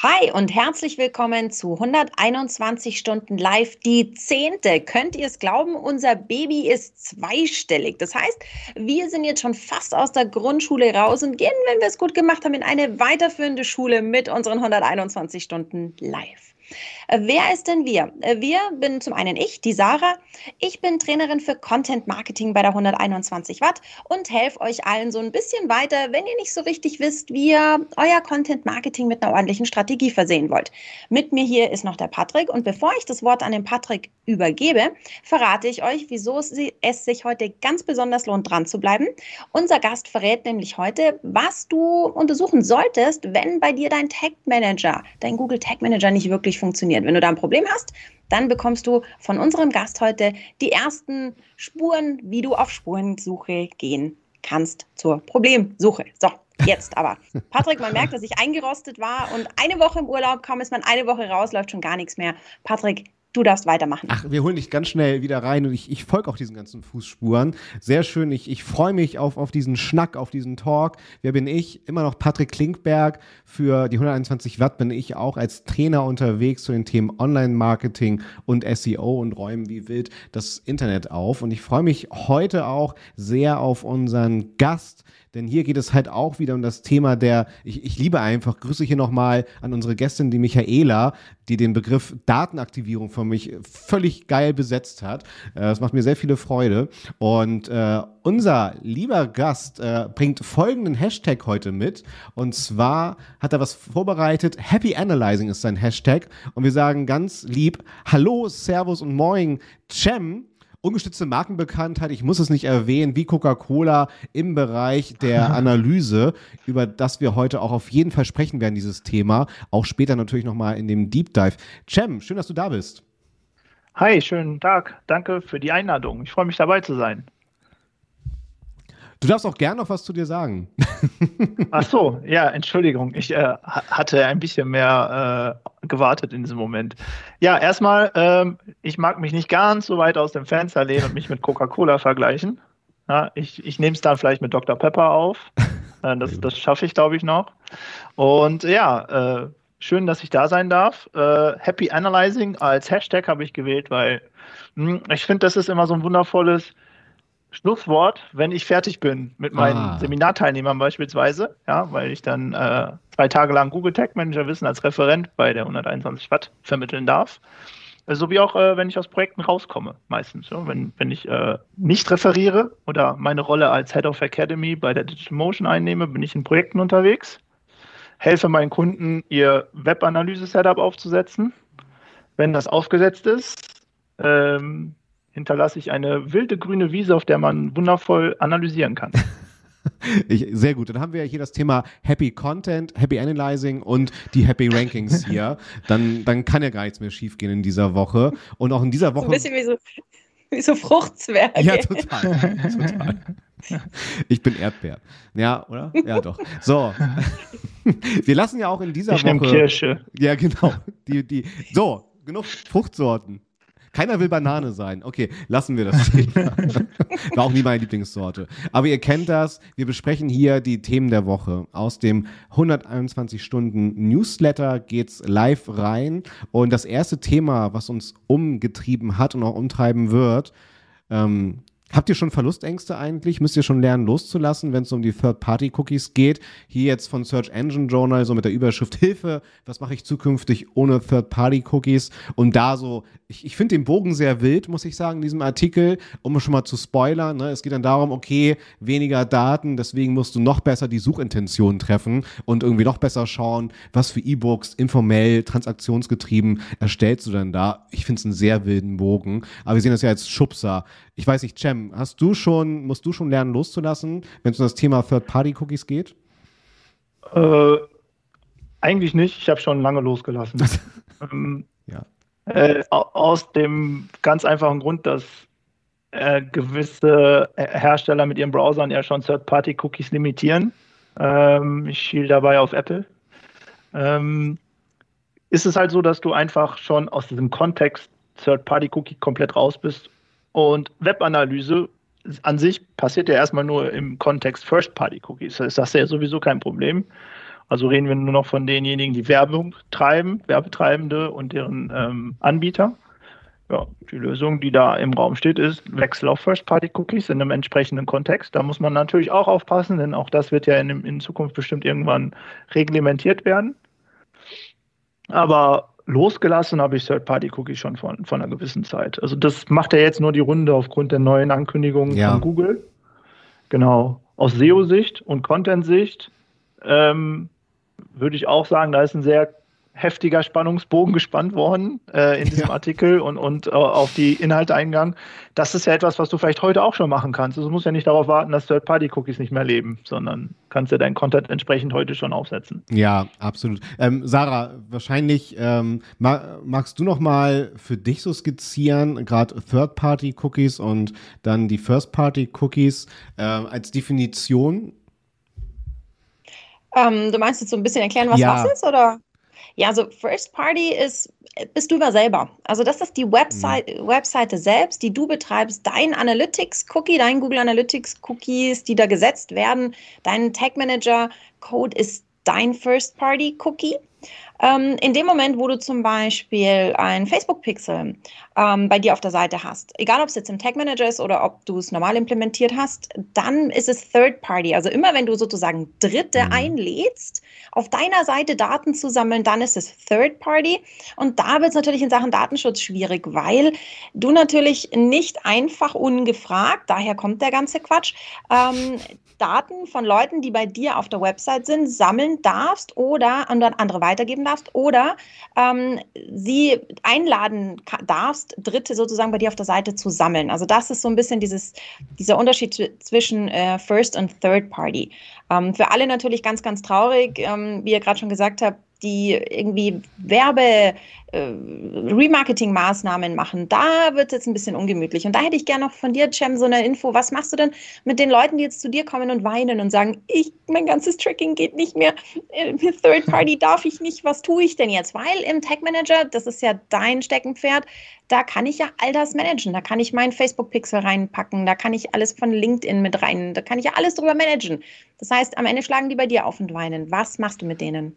Hi und herzlich willkommen zu 121 Stunden live, die zehnte. Könnt ihr es glauben? Unser Baby ist zweistellig. Das heißt, wir sind jetzt schon fast aus der Grundschule raus und gehen, wenn wir es gut gemacht haben, in eine weiterführende Schule mit unseren 121 Stunden live. Äh, wer ist denn wir? Äh, wir bin zum einen ich, die Sarah. Ich bin Trainerin für Content Marketing bei der 121 Watt und helfe euch allen so ein bisschen weiter, wenn ihr nicht so richtig wisst, wie ihr euer Content Marketing mit einer ordentlichen Strategie versehen wollt. Mit mir hier ist noch der Patrick und bevor ich das Wort an den Patrick übergebe, verrate ich euch, wieso es sich heute ganz besonders lohnt, dran zu bleiben. Unser Gast verrät nämlich heute, was du untersuchen solltest, wenn bei dir dein Tag Manager, dein Google Tag Manager nicht wirklich funktioniert funktioniert. Wenn du da ein Problem hast, dann bekommst du von unserem Gast heute die ersten Spuren, wie du auf Spurensuche gehen kannst zur Problemsuche. So, jetzt aber. Patrick, man merkt, dass ich eingerostet war und eine Woche im Urlaub, kaum ist man eine Woche raus, läuft schon gar nichts mehr. Patrick, Du darfst weitermachen. Ach, wir holen dich ganz schnell wieder rein und ich, ich folge auch diesen ganzen Fußspuren. Sehr schön. Ich, ich freue mich auf, auf diesen Schnack, auf diesen Talk. Wer bin ich? Immer noch Patrick Klinkberg. Für die 121 Watt bin ich auch als Trainer unterwegs zu den Themen Online-Marketing und SEO und räumen wie wild das Internet auf. Und ich freue mich heute auch sehr auf unseren Gast, denn hier geht es halt auch wieder um das Thema der, ich, ich liebe einfach, grüße hier nochmal an unsere Gästin, die Michaela, die den Begriff Datenaktivierung für mich völlig geil besetzt hat. Äh, das macht mir sehr viele Freude. Und äh, unser lieber Gast äh, bringt folgenden Hashtag heute mit. Und zwar hat er was vorbereitet. Happy Analyzing ist sein Hashtag. Und wir sagen ganz lieb, Hallo, Servus und Moin, Cem ungestützte Markenbekanntheit, ich muss es nicht erwähnen, wie Coca-Cola im Bereich der Analyse, über das wir heute auch auf jeden Fall sprechen werden, dieses Thema. Auch später natürlich nochmal in dem Deep Dive. Cem, schön, dass du da bist. Hi, schönen Tag. Danke für die Einladung. Ich freue mich dabei zu sein. Du darfst auch gern noch was zu dir sagen. Ach so, ja, Entschuldigung. Ich äh, hatte ein bisschen mehr äh, gewartet in diesem Moment. Ja, erstmal, ähm, ich mag mich nicht ganz so weit aus dem Fenster lehnen und mich mit Coca-Cola vergleichen. Ja, ich ich nehme es dann vielleicht mit Dr. Pepper auf. Äh, das das schaffe ich, glaube ich, noch. Und ja, äh, schön, dass ich da sein darf. Äh, Happy Analyzing als Hashtag habe ich gewählt, weil mh, hm, ich finde, das ist immer so ein wundervolles Schlusswort, wenn ich fertig bin mit meinen ah. Seminarteilnehmern beispielsweise, ja, weil ich dann äh, zwei Tage lang Google Tag Manager Wissen als Referent bei der 121 Watt vermitteln darf. Äh, so wie auch, äh, wenn ich aus Projekten rauskomme, meistens. Ja. Wenn, wenn ich äh, nicht referiere oder meine Rolle als Head of Academy bei der Digital Motion einnehme, bin ich in Projekten unterwegs, helfe meinen Kunden, ihr Webanalyse-Setup aufzusetzen. Wenn das aufgesetzt ist, ähm, hinterlasse ich eine wilde grüne Wiese, auf der man wundervoll analysieren kann. Ich, sehr gut. Dann haben wir hier das Thema Happy Content, Happy Analyzing und die Happy Rankings hier. Dann, dann kann ja gar nichts mehr schiefgehen in dieser Woche. Und auch in dieser Woche. Ein bisschen wie so, wie so Fruchtzwerge. Ja, total. total. Ich bin Erdbeer. Ja, oder? Ja, doch. So. Wir lassen ja auch in dieser ich Woche. Kirsche. Ja, genau. Die, die, so, genug Fruchtsorten. Keiner will Banane sein. Okay, lassen wir das Thema. War auch nie meine Lieblingssorte. Aber ihr kennt das. Wir besprechen hier die Themen der Woche. Aus dem 121 Stunden Newsletter geht's live rein. Und das erste Thema, was uns umgetrieben hat und auch umtreiben wird, ähm, Habt ihr schon Verlustängste eigentlich? Müsst ihr schon lernen loszulassen, wenn es um die Third-Party-Cookies geht? Hier jetzt von Search Engine Journal so mit der Überschrift Hilfe, was mache ich zukünftig ohne Third-Party-Cookies? Und da so, ich, ich finde den Bogen sehr wild, muss ich sagen, in diesem Artikel, um schon mal zu spoilern. Ne? Es geht dann darum, okay, weniger Daten, deswegen musst du noch besser die Suchintention treffen und irgendwie noch besser schauen, was für E-Books informell, transaktionsgetrieben erstellst du denn da? Ich finde es einen sehr wilden Bogen. Aber wir sehen das ja als Schubser. Ich weiß nicht, Cem, hast du schon, musst du schon lernen loszulassen, wenn es um das Thema Third-Party-Cookies geht? Äh, eigentlich nicht. Ich habe schon lange losgelassen. ähm, ja. Äh, aus dem ganz einfachen Grund, dass äh, gewisse Hersteller mit ihren Browsern ja schon Third-Party-Cookies limitieren. Ähm, ich schiel dabei auf Apple. Ähm, ist es halt so, dass du einfach schon aus diesem Kontext Third-Party-Cookie komplett raus bist und Webanalyse an sich passiert ja erstmal nur im Kontext First-Party-Cookies. Das ist das ja sowieso kein Problem. Also reden wir nur noch von denjenigen, die Werbung treiben, Werbetreibende und deren ähm, Anbieter. Ja, die Lösung, die da im Raum steht, ist Wechsel auf First-Party-Cookies in einem entsprechenden Kontext. Da muss man natürlich auch aufpassen, denn auch das wird ja in, in Zukunft bestimmt irgendwann reglementiert werden. Aber losgelassen habe ich Third-Party-Cookies schon von, von einer gewissen Zeit. Also das macht ja jetzt nur die Runde aufgrund der neuen Ankündigungen ja. von Google. Genau. Aus SEO-Sicht und Content-Sicht ähm, würde ich auch sagen, da ist ein sehr heftiger Spannungsbogen gespannt worden äh, in diesem ja. Artikel und, und äh, auf die Inhalte eingegangen. Das ist ja etwas, was du vielleicht heute auch schon machen kannst. Also du musst ja nicht darauf warten, dass Third-Party-Cookies nicht mehr leben, sondern kannst ja deinen Content entsprechend heute schon aufsetzen. Ja, absolut. Ähm, Sarah, wahrscheinlich ähm, magst du noch mal für dich so skizzieren, gerade Third-Party-Cookies und dann die First-Party-Cookies äh, als Definition ähm, du meinst jetzt so ein bisschen erklären, was ja. was ist, oder? Ja, so First Party ist, bist du immer selber. Also das ist die Website, mhm. Webseite selbst, die du betreibst, dein Analytics-Cookie, dein Google Analytics-Cookies, die da gesetzt werden, dein Tag Manager-Code ist dein First Party-Cookie. Ähm, in dem Moment, wo du zum Beispiel ein Facebook-Pixel ähm, bei dir auf der Seite hast, egal ob es jetzt im Tag Manager ist oder ob du es normal implementiert hast, dann ist es Third Party. Also immer wenn du sozusagen Dritte mhm. einlädst, auf deiner Seite Daten zu sammeln, dann ist es Third Party. Und da wird es natürlich in Sachen Datenschutz schwierig, weil du natürlich nicht einfach ungefragt, daher kommt der ganze Quatsch, ähm, Daten von Leuten, die bei dir auf der Website sind, sammeln darfst oder an andere weitergeben darfst oder ähm, sie einladen darfst, Dritte sozusagen bei dir auf der Seite zu sammeln. Also das ist so ein bisschen dieses, dieser Unterschied zwischen äh, First und Third Party. Ähm, für alle natürlich ganz, ganz traurig, ähm, wie ihr gerade schon gesagt habt, die irgendwie Werbe, äh, machen, da wird es jetzt ein bisschen ungemütlich. Und da hätte ich gerne noch von dir, Cem, so eine Info. Was machst du denn mit den Leuten, die jetzt zu dir kommen und weinen und sagen, ich, mein ganzes Tracking geht nicht mehr, äh, mit Third Party darf ich nicht, was tue ich denn jetzt? Weil im Tag Manager, das ist ja dein Steckenpferd, da kann ich ja all das managen. Da kann ich meinen Facebook-Pixel reinpacken, da kann ich alles von LinkedIn mit rein, da kann ich ja alles drüber managen. Das heißt, am Ende schlagen die bei dir auf und weinen. Was machst du mit denen?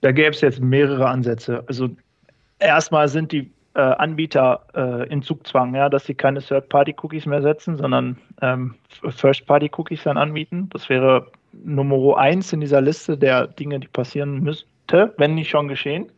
Da gäbe es jetzt mehrere Ansätze. Also erstmal sind die äh, Anbieter äh, in Zugzwang, ja, dass sie keine Third-Party-Cookies mehr setzen, sondern ähm, First-Party-Cookies dann anbieten. Das wäre Nummer eins in dieser Liste der Dinge, die passieren müsste, wenn nicht schon geschehen.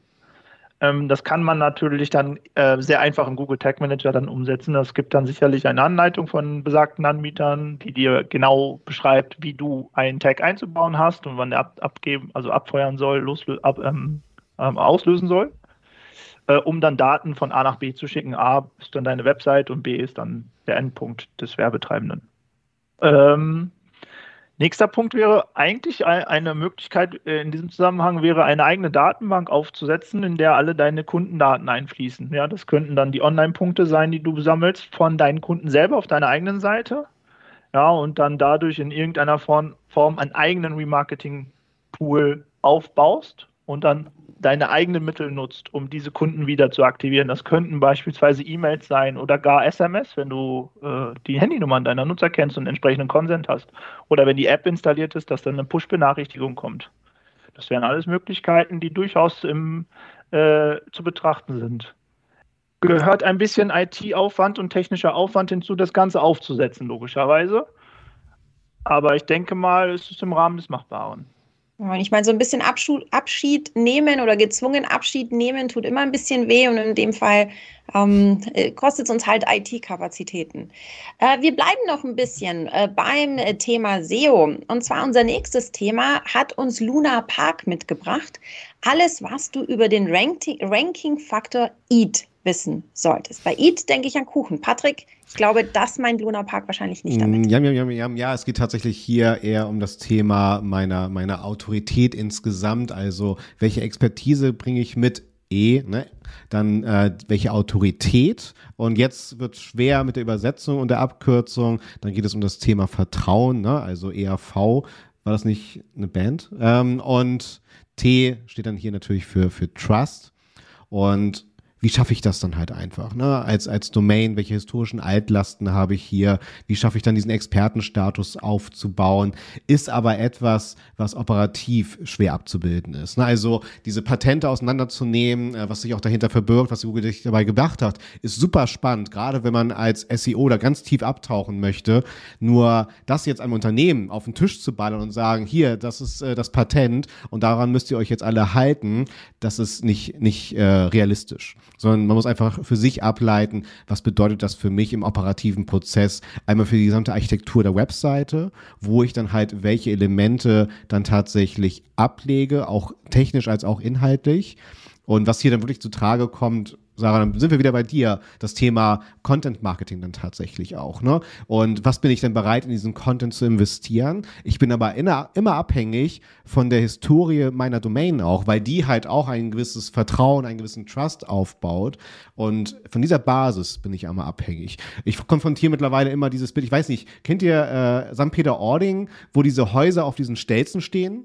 Ähm, das kann man natürlich dann äh, sehr einfach im Google Tag Manager dann umsetzen. Es gibt dann sicherlich eine Anleitung von besagten Anbietern, die dir genau beschreibt, wie du einen Tag einzubauen hast und wann der ab, abgeben, also abfeuern soll, ab, ähm, ähm, auslösen soll, äh, um dann Daten von A nach B zu schicken. A ist dann deine Website und B ist dann der Endpunkt des Werbetreibenden. Ähm, Nächster Punkt wäre eigentlich eine Möglichkeit äh, in diesem Zusammenhang wäre eine eigene Datenbank aufzusetzen, in der alle deine Kundendaten einfließen. Ja, das könnten dann die Online-Punkte sein, die du sammelst von deinen Kunden selber auf deiner eigenen Seite. Ja, und dann dadurch in irgendeiner Form, Form einen eigenen Remarketing-Pool aufbaust und dann deine eigenen Mittel nutzt, um diese Kunden wieder zu aktivieren. Das könnten beispielsweise E-Mails sein oder gar SMS, wenn du äh, die Handynummern deiner Nutzer kennst und entsprechenden Consent hast. Oder wenn die App installiert ist, dass dann eine Push-Benachrichtigung kommt. Das wären alles Möglichkeiten, die durchaus im, äh, zu betrachten sind. Gehört ein bisschen IT-Aufwand und technischer Aufwand hinzu, das Ganze aufzusetzen, logischerweise. Aber ich denke mal, es ist im Rahmen des Machbaren. Ich meine, so ein bisschen Abschied nehmen oder gezwungen Abschied nehmen tut immer ein bisschen weh und in dem Fall ähm, äh, kostet es uns halt IT-Kapazitäten. Äh, wir bleiben noch ein bisschen äh, beim äh, Thema SEO. Und zwar unser nächstes Thema hat uns Luna Park mitgebracht. Alles, was du über den Ranking-Faktor EAT wissen solltest. Bei Eat denke ich an Kuchen. Patrick, ich glaube, das meint Luna Park wahrscheinlich nicht damit. Ja, ja, ja, ja, ja, es geht tatsächlich hier eher um das Thema meiner, meiner Autorität insgesamt. Also, welche Expertise bringe ich mit? E, ne? dann äh, welche Autorität. Und jetzt wird schwer mit der Übersetzung und der Abkürzung. Dann geht es um das Thema Vertrauen, ne? also ERV War das nicht eine Band? Ähm, und T steht dann hier natürlich für, für Trust. Und wie schaffe ich das dann halt einfach? Ne? Als, als Domain, welche historischen Altlasten habe ich hier? Wie schaffe ich dann diesen Expertenstatus aufzubauen? Ist aber etwas, was operativ schwer abzubilden ist. Ne? Also diese Patente auseinanderzunehmen, äh, was sich auch dahinter verbirgt, was Google sich dabei gedacht hat, ist super spannend, gerade wenn man als SEO da ganz tief abtauchen möchte. Nur das jetzt einem Unternehmen auf den Tisch zu ballern und sagen, hier, das ist äh, das Patent und daran müsst ihr euch jetzt alle halten, das ist nicht, nicht äh, realistisch sondern man muss einfach für sich ableiten, was bedeutet das für mich im operativen Prozess, einmal für die gesamte Architektur der Webseite, wo ich dann halt welche Elemente dann tatsächlich ablege, auch technisch als auch inhaltlich. Und was hier dann wirklich zu Trage kommt, Sarah, dann sind wir wieder bei dir, das Thema Content Marketing dann tatsächlich auch. Ne? Und was bin ich denn bereit, in diesen Content zu investieren? Ich bin aber immer, immer abhängig von der Historie meiner Domain auch, weil die halt auch ein gewisses Vertrauen, einen gewissen Trust aufbaut. Und von dieser Basis bin ich einmal abhängig. Ich konfrontiere mittlerweile immer dieses Bild, ich weiß nicht, kennt ihr äh, St. Peter-Ording, wo diese Häuser auf diesen Stelzen stehen?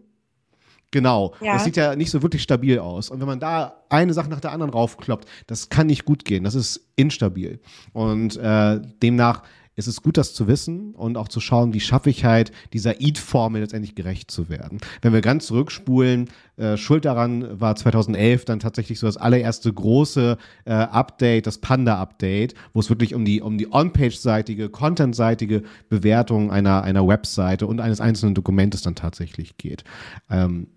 Genau. Ja. Das sieht ja nicht so wirklich stabil aus. Und wenn man da eine Sache nach der anderen raufkloppt, das kann nicht gut gehen. Das ist instabil. Und äh, demnach ist es gut, das zu wissen und auch zu schauen, wie schaffe ich halt dieser EAT-Formel letztendlich gerecht zu werden. Wenn wir ganz zurückspulen, äh, Schuld daran war 2011 dann tatsächlich so das allererste große äh, Update, das Panda-Update, wo es wirklich um die, um die On-Page-seitige, Content-seitige Bewertung einer, einer Webseite und eines einzelnen Dokumentes dann tatsächlich geht. Ähm,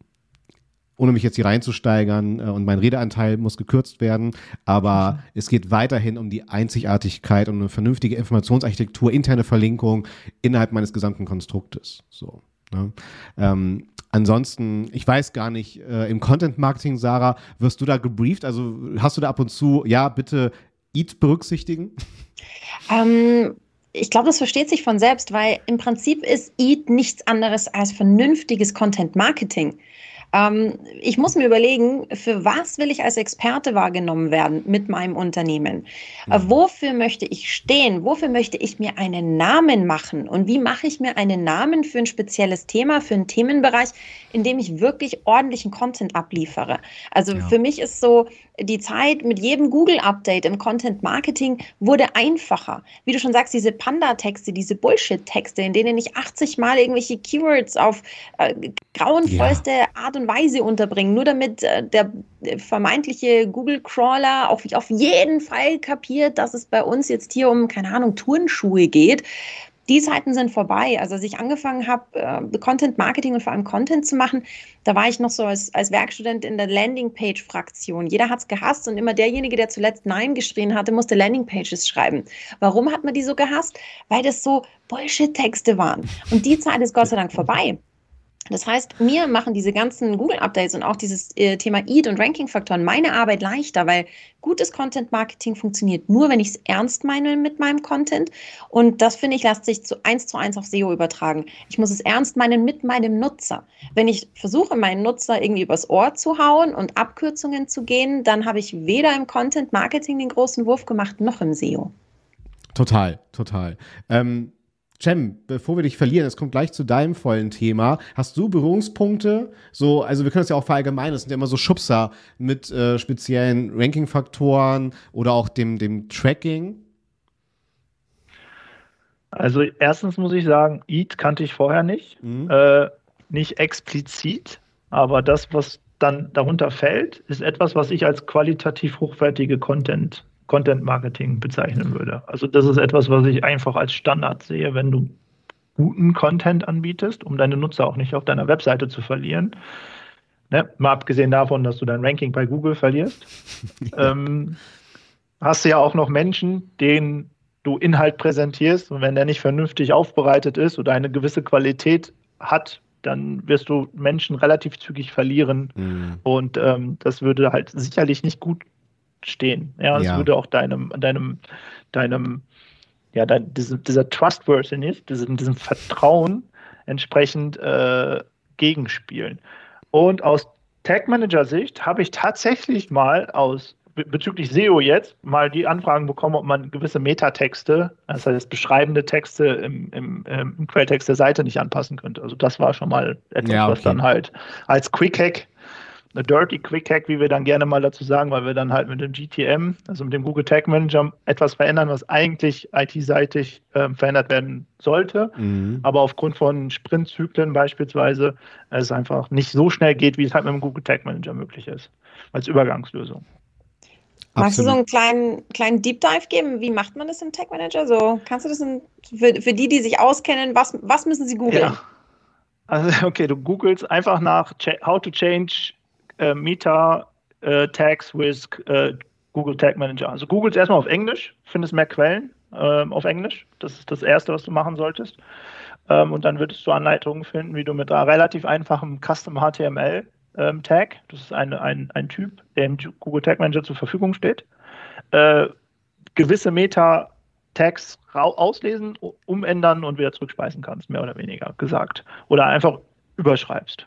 ohne mich jetzt hier reinzusteigern äh, und mein Redeanteil muss gekürzt werden, aber mhm. es geht weiterhin um die Einzigartigkeit und eine vernünftige Informationsarchitektur, interne Verlinkung innerhalb meines gesamten Konstruktes. So. Ne? Ähm, ansonsten, ich weiß gar nicht, äh, im Content Marketing, Sarah, wirst du da gebrieft? Also hast du da ab und zu, ja, bitte EAT berücksichtigen? Ähm, ich glaube, das versteht sich von selbst, weil im Prinzip ist EAT nichts anderes als vernünftiges Content Marketing. Ähm, ich muss mir überlegen, für was will ich als Experte wahrgenommen werden mit meinem Unternehmen? Äh, mhm. wofür möchte ich stehen? Wofür möchte ich mir einen Namen machen? Und wie mache ich mir einen Namen für ein spezielles Thema, für einen Themenbereich, in dem ich wirklich ordentlichen Content abliefere? Also ja. für mich ist so, die Zeit mit jedem Google-Update im Content Marketing wurde einfacher. Wie du schon sagst, diese Panda-Texte, diese Bullshit-Texte, in denen ich 80 Mal irgendwelche Keywords auf äh, grauenvollste ja. Art und Weise unterbringe, nur damit äh, der vermeintliche Google-Crawler auch auf jeden Fall kapiert, dass es bei uns jetzt hier um, keine Ahnung, Turnschuhe geht die Zeiten sind vorbei. Also als ich angefangen habe, äh, Content Marketing und vor allem Content zu machen, da war ich noch so als, als Werkstudent in der Landingpage-Fraktion. Jeder hat es gehasst und immer derjenige, der zuletzt Nein geschrien hatte, musste Landingpages schreiben. Warum hat man die so gehasst? Weil das so Bullshit-Texte waren. Und die Zeit ist Gott sei Dank vorbei. Das heißt, mir machen diese ganzen Google-Updates und auch dieses äh, Thema EAT und Ranking-Faktoren meine Arbeit leichter, weil gutes Content-Marketing funktioniert nur, wenn ich es ernst meine mit meinem Content. Und das, finde ich, lässt sich zu eins zu eins auf SEO übertragen. Ich muss es ernst meinen mit meinem Nutzer. Wenn ich versuche, meinen Nutzer irgendwie übers Ohr zu hauen und Abkürzungen zu gehen, dann habe ich weder im Content-Marketing den großen Wurf gemacht, noch im SEO. Total, total. Ähm Cem, bevor wir dich verlieren, es kommt gleich zu deinem vollen Thema. Hast du Berührungspunkte? So, also wir können es ja auch verallgemeinern, das sind ja immer so Schubser mit äh, speziellen Ranking-Faktoren oder auch dem, dem Tracking. Also erstens muss ich sagen, EAT kannte ich vorher nicht. Mhm. Äh, nicht explizit, aber das, was dann darunter fällt, ist etwas, was ich als qualitativ hochwertige Content Content Marketing bezeichnen würde. Also das ist etwas, was ich einfach als Standard sehe, wenn du guten Content anbietest, um deine Nutzer auch nicht auf deiner Webseite zu verlieren. Ne? Mal abgesehen davon, dass du dein Ranking bei Google verlierst. ähm, hast du ja auch noch Menschen, denen du Inhalt präsentierst und wenn der nicht vernünftig aufbereitet ist oder eine gewisse Qualität hat, dann wirst du Menschen relativ zügig verlieren. Mhm. Und ähm, das würde halt sicherlich nicht gut stehen. Ja, es ja. würde auch deinem, deinem, deinem, ja, dein, diesem, dieser Trustworthiness, diesem, diesem Vertrauen entsprechend äh, gegenspielen. Und aus Tag Manager Sicht habe ich tatsächlich mal aus bezüglich SEO jetzt mal die Anfragen bekommen, ob man gewisse Metatexte, das heißt beschreibende Texte im, im, im Quelltext der Seite nicht anpassen könnte. Also das war schon mal etwas, ja, okay. was dann halt als Quick Hack eine Dirty Quick Hack, wie wir dann gerne mal dazu sagen, weil wir dann halt mit dem GTM, also mit dem Google Tag Manager, etwas verändern, was eigentlich IT-seitig äh, verändert werden sollte. Mhm. Aber aufgrund von Sprintzyklen beispielsweise es einfach nicht so schnell geht, wie es halt mit dem Google Tag Manager möglich ist, als Übergangslösung. Magst du so einen kleinen, kleinen Deep Dive geben? Wie macht man das im Tag Manager? So, kannst du das in, für, für die, die sich auskennen, was, was müssen sie googeln? Ja. Also, okay, du googelst einfach nach How to change äh, Meta äh, Tags with äh, Google Tag Manager. Also googles erstmal auf Englisch, findest mehr Quellen ähm, auf Englisch. Das ist das Erste, was du machen solltest. Ähm, und dann würdest du Anleitungen finden, wie du mit relativ einfachem Custom HTML ähm, Tag, das ist eine, ein, ein Typ, der im Google Tag Manager zur Verfügung steht, äh, gewisse Meta-Tags auslesen, umändern und wieder zurückspeisen kannst, mehr oder weniger gesagt. Oder einfach überschreibst.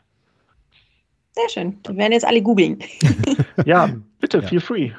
Sehr schön. Die werden jetzt alle googeln. ja, bitte, ja. feel free.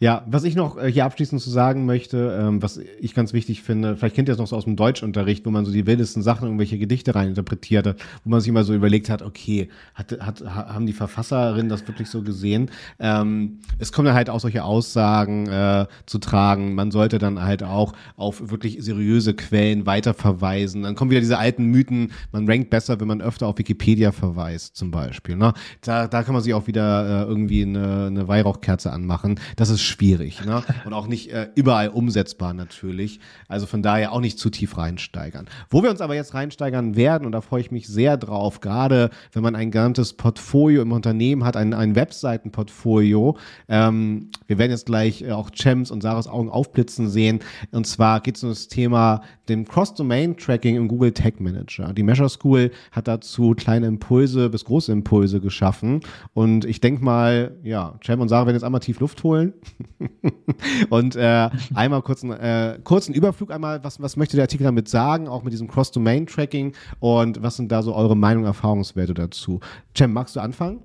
Ja, was ich noch äh, hier abschließend zu sagen möchte, ähm, was ich ganz wichtig finde, vielleicht kennt ihr das noch so aus dem Deutschunterricht, wo man so die wildesten Sachen, irgendwelche Gedichte reininterpretiert hat, wo man sich immer so überlegt hat, okay, hat, hat, haben die Verfasserinnen das wirklich so gesehen? Ähm, es kommen dann halt auch solche Aussagen äh, zu tragen. Man sollte dann halt auch auf wirklich seriöse Quellen weiterverweisen. Dann kommen wieder diese alten Mythen, man rankt besser, wenn man öfter auf Wikipedia verweist, zum Beispiel. Ne? Da, da kann man sich auch wieder äh, irgendwie eine, eine Weihrauchkerze anmachen. Das ist schwierig ne? und auch nicht äh, überall umsetzbar natürlich. Also von daher auch nicht zu tief reinsteigern. Wo wir uns aber jetzt reinsteigern werden, und da freue ich mich sehr drauf, gerade wenn man ein ganzes Portfolio im Unternehmen hat, ein, ein Webseitenportfolio. Ähm, wir werden jetzt gleich äh, auch Chems und Sarahs Augen aufblitzen sehen. Und zwar geht es um das Thema dem Cross-Domain-Tracking im Google Tag Manager. Die Measure School hat dazu kleine Impulse bis große Impulse geschaffen. Und ich denke mal, ja, Cem und Sarah werden jetzt einmal tief Luft holen. und äh, einmal kurzen, äh, kurzen Überflug einmal, was, was möchte der Artikel damit sagen, auch mit diesem Cross-Domain-Tracking und was sind da so eure Meinung, Erfahrungswerte dazu? Cem, magst du anfangen?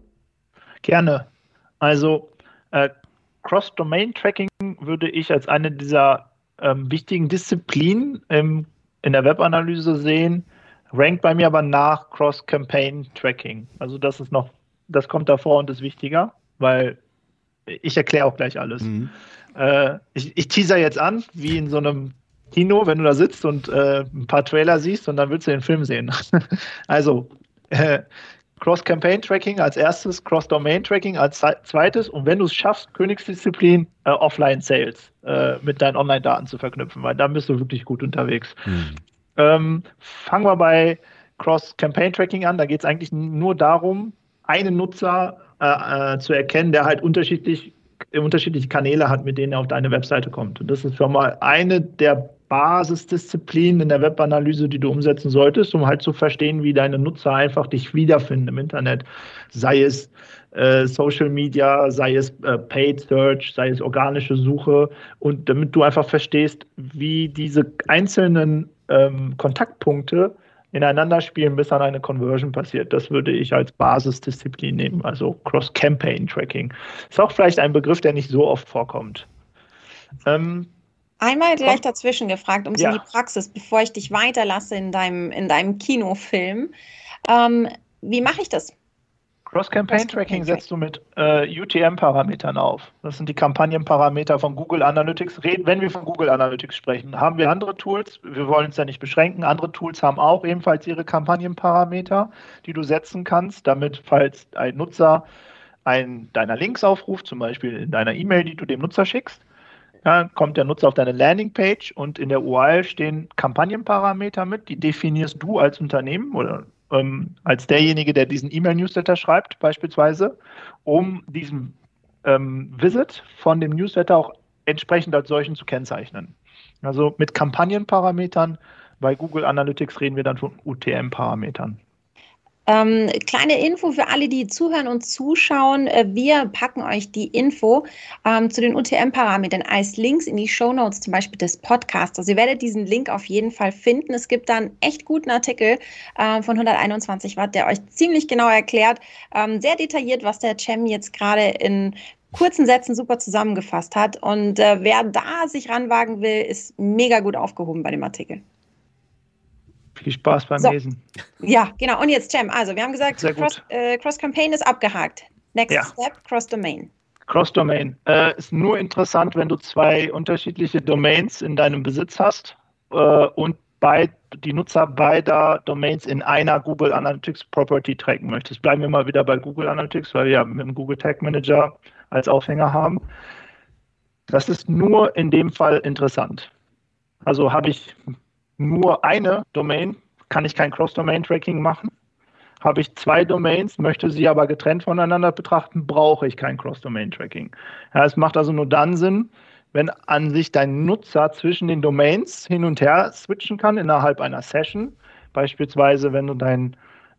Gerne. Also äh, Cross-Domain-Tracking würde ich als eine dieser ähm, wichtigen Disziplinen im, in der Webanalyse sehen, rankt bei mir aber nach Cross-Campaign-Tracking. Also das ist noch, das kommt davor und ist wichtiger, weil ich erkläre auch gleich alles. Mhm. Äh, ich, ich teaser jetzt an, wie in so einem Kino, wenn du da sitzt und äh, ein paar Trailer siehst und dann willst du den Film sehen. also, äh, Cross-Campaign-Tracking als erstes, Cross-Domain-Tracking als zweites und wenn du es schaffst, Königsdisziplin, äh, Offline-Sales äh, mit deinen Online-Daten zu verknüpfen, weil dann bist du wirklich gut unterwegs. Mhm. Ähm, fangen wir bei Cross-Campaign-Tracking an. Da geht es eigentlich nur darum, einen Nutzer äh, äh, zu erkennen, der halt unterschiedlich, unterschiedliche Kanäle hat, mit denen er auf deine Webseite kommt. Und das ist schon mal eine der Basisdisziplinen in der Webanalyse, die du umsetzen solltest, um halt zu verstehen, wie deine Nutzer einfach dich wiederfinden im Internet. Sei es äh, Social Media, sei es äh, Paid Search, sei es organische Suche. Und damit du einfach verstehst, wie diese einzelnen ähm, Kontaktpunkte ineinander spielen, bis dann eine Conversion passiert. Das würde ich als Basisdisziplin nehmen, also Cross-Campaign-Tracking. Ist auch vielleicht ein Begriff, der nicht so oft vorkommt. Ähm, Einmal gleich dazwischen gefragt, um ja. in die Praxis, bevor ich dich weiterlasse in deinem, in deinem Kinofilm. Ähm, wie mache ich das? Cross-Campaign-Tracking setzt du mit äh, UTM-Parametern auf. Das sind die Kampagnenparameter von Google Analytics. Reden, wenn wir von Google Analytics sprechen, haben wir andere Tools. Wir wollen uns ja nicht beschränken. Andere Tools haben auch ebenfalls ihre Kampagnenparameter, die du setzen kannst, damit, falls ein Nutzer einen deiner Links aufruft, zum Beispiel in deiner E-Mail, die du dem Nutzer schickst, ja, kommt der Nutzer auf deine Landingpage und in der URL stehen Kampagnenparameter mit, die definierst du als Unternehmen oder ähm, als derjenige, der diesen E-Mail-Newsletter schreibt, beispielsweise, um diesen ähm, Visit von dem Newsletter auch entsprechend als solchen zu kennzeichnen. Also mit Kampagnenparametern bei Google Analytics reden wir dann von UTM-Parametern. Ähm, kleine Info für alle, die zuhören und zuschauen. Äh, wir packen euch die Info ähm, zu den UTM-Parametern als Links in die Show Notes zum Beispiel des Podcasts. Also ihr werdet diesen Link auf jeden Fall finden. Es gibt da einen echt guten Artikel äh, von 121 Watt, der euch ziemlich genau erklärt, ähm, sehr detailliert, was der Cem jetzt gerade in kurzen Sätzen super zusammengefasst hat. Und äh, wer da sich ranwagen will, ist mega gut aufgehoben bei dem Artikel. Viel Spaß beim so. Lesen. Ja, genau. Und jetzt, Cem, also wir haben gesagt, Cross, äh, Cross, Campaign ist abgehakt. Next ja. Step, Cross Domain. Cross Domain äh, ist nur interessant, wenn du zwei unterschiedliche Domains in deinem Besitz hast äh, und bei, die Nutzer beider Domains in einer Google Analytics Property tracken möchtest. Bleiben wir mal wieder bei Google Analytics, weil wir ja mit dem Google Tag Manager als Aufhänger haben. Das ist nur in dem Fall interessant. Also habe ich nur eine Domain, kann ich kein Cross-Domain-Tracking machen. Habe ich zwei Domains, möchte sie aber getrennt voneinander betrachten, brauche ich kein Cross-Domain-Tracking. Ja, es macht also nur dann Sinn, wenn an sich dein Nutzer zwischen den Domains hin und her switchen kann innerhalb einer Session. Beispielsweise, wenn du dein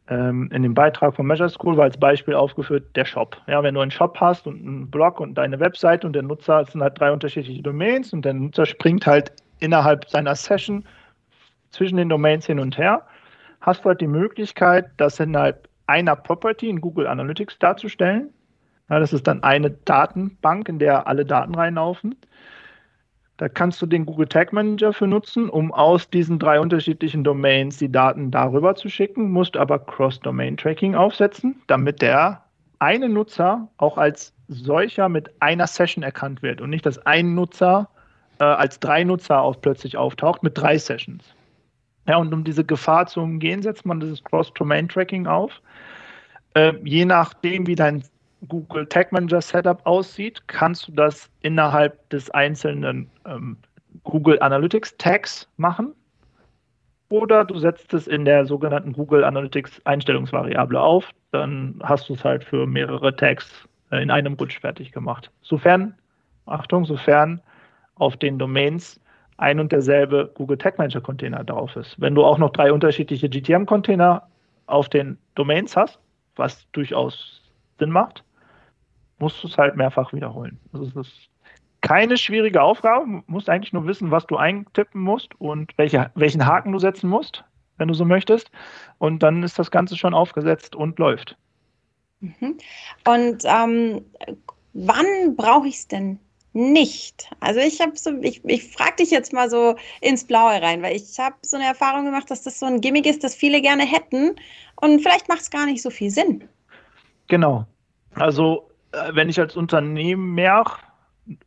ähm, in dem Beitrag von Measure School war als Beispiel aufgeführt der Shop. Ja, wenn du einen Shop hast und einen Blog und deine Website und der Nutzer, es sind halt drei unterschiedliche Domains und der Nutzer springt halt innerhalb seiner Session zwischen den Domains hin und her, hast du halt die Möglichkeit, das innerhalb einer Property in Google Analytics darzustellen. Ja, das ist dann eine Datenbank, in der alle Daten reinlaufen. Da kannst du den Google Tag Manager für nutzen, um aus diesen drei unterschiedlichen Domains die Daten darüber zu schicken, musst aber Cross-Domain-Tracking aufsetzen, damit der eine Nutzer auch als solcher mit einer Session erkannt wird und nicht, dass ein Nutzer äh, als drei Nutzer auf plötzlich auftaucht mit drei Sessions. Ja, und um diese Gefahr zu umgehen, setzt man dieses Cross-Domain-Tracking auf. Äh, je nachdem, wie dein Google Tag Manager Setup aussieht, kannst du das innerhalb des einzelnen ähm, Google Analytics Tags machen. Oder du setzt es in der sogenannten Google Analytics Einstellungsvariable auf. Dann hast du es halt für mehrere Tags äh, in einem Rutsch fertig gemacht. Sofern, Achtung, sofern auf den Domains ein und derselbe Google Tag Manager Container drauf ist. Wenn du auch noch drei unterschiedliche GTM Container auf den Domains hast, was durchaus Sinn macht, musst du es halt mehrfach wiederholen. Also es ist keine schwierige Aufgabe, musst eigentlich nur wissen, was du eintippen musst und welche, welchen Haken du setzen musst, wenn du so möchtest. Und dann ist das Ganze schon aufgesetzt und läuft. Mhm. Und ähm, wann brauche ich es denn nicht. Also ich habe so, ich, ich frage dich jetzt mal so ins Blaue rein, weil ich habe so eine Erfahrung gemacht, dass das so ein Gimmick ist, das viele gerne hätten und vielleicht macht es gar nicht so viel Sinn. Genau. Also äh, wenn ich als Unternehmen mehr